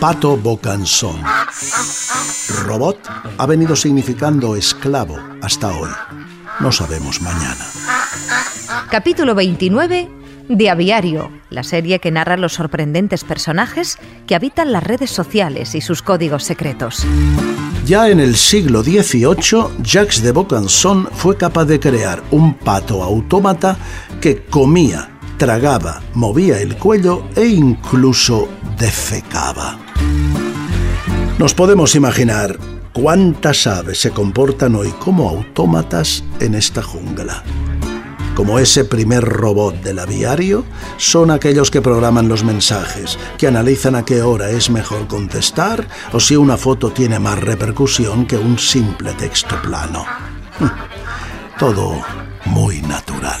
Pato Bocanson. Robot ha venido significando esclavo hasta hoy. No sabemos mañana. Capítulo 29 de Aviario, la serie que narra los sorprendentes personajes que habitan las redes sociales y sus códigos secretos. Ya en el siglo XVIII, Jacques de Bocanson fue capaz de crear un pato autómata que comía, tragaba, movía el cuello e incluso defecaba. Nos podemos imaginar cuántas aves se comportan hoy como autómatas en esta jungla como ese primer robot del aviario, son aquellos que programan los mensajes, que analizan a qué hora es mejor contestar o si una foto tiene más repercusión que un simple texto plano. Todo muy natural.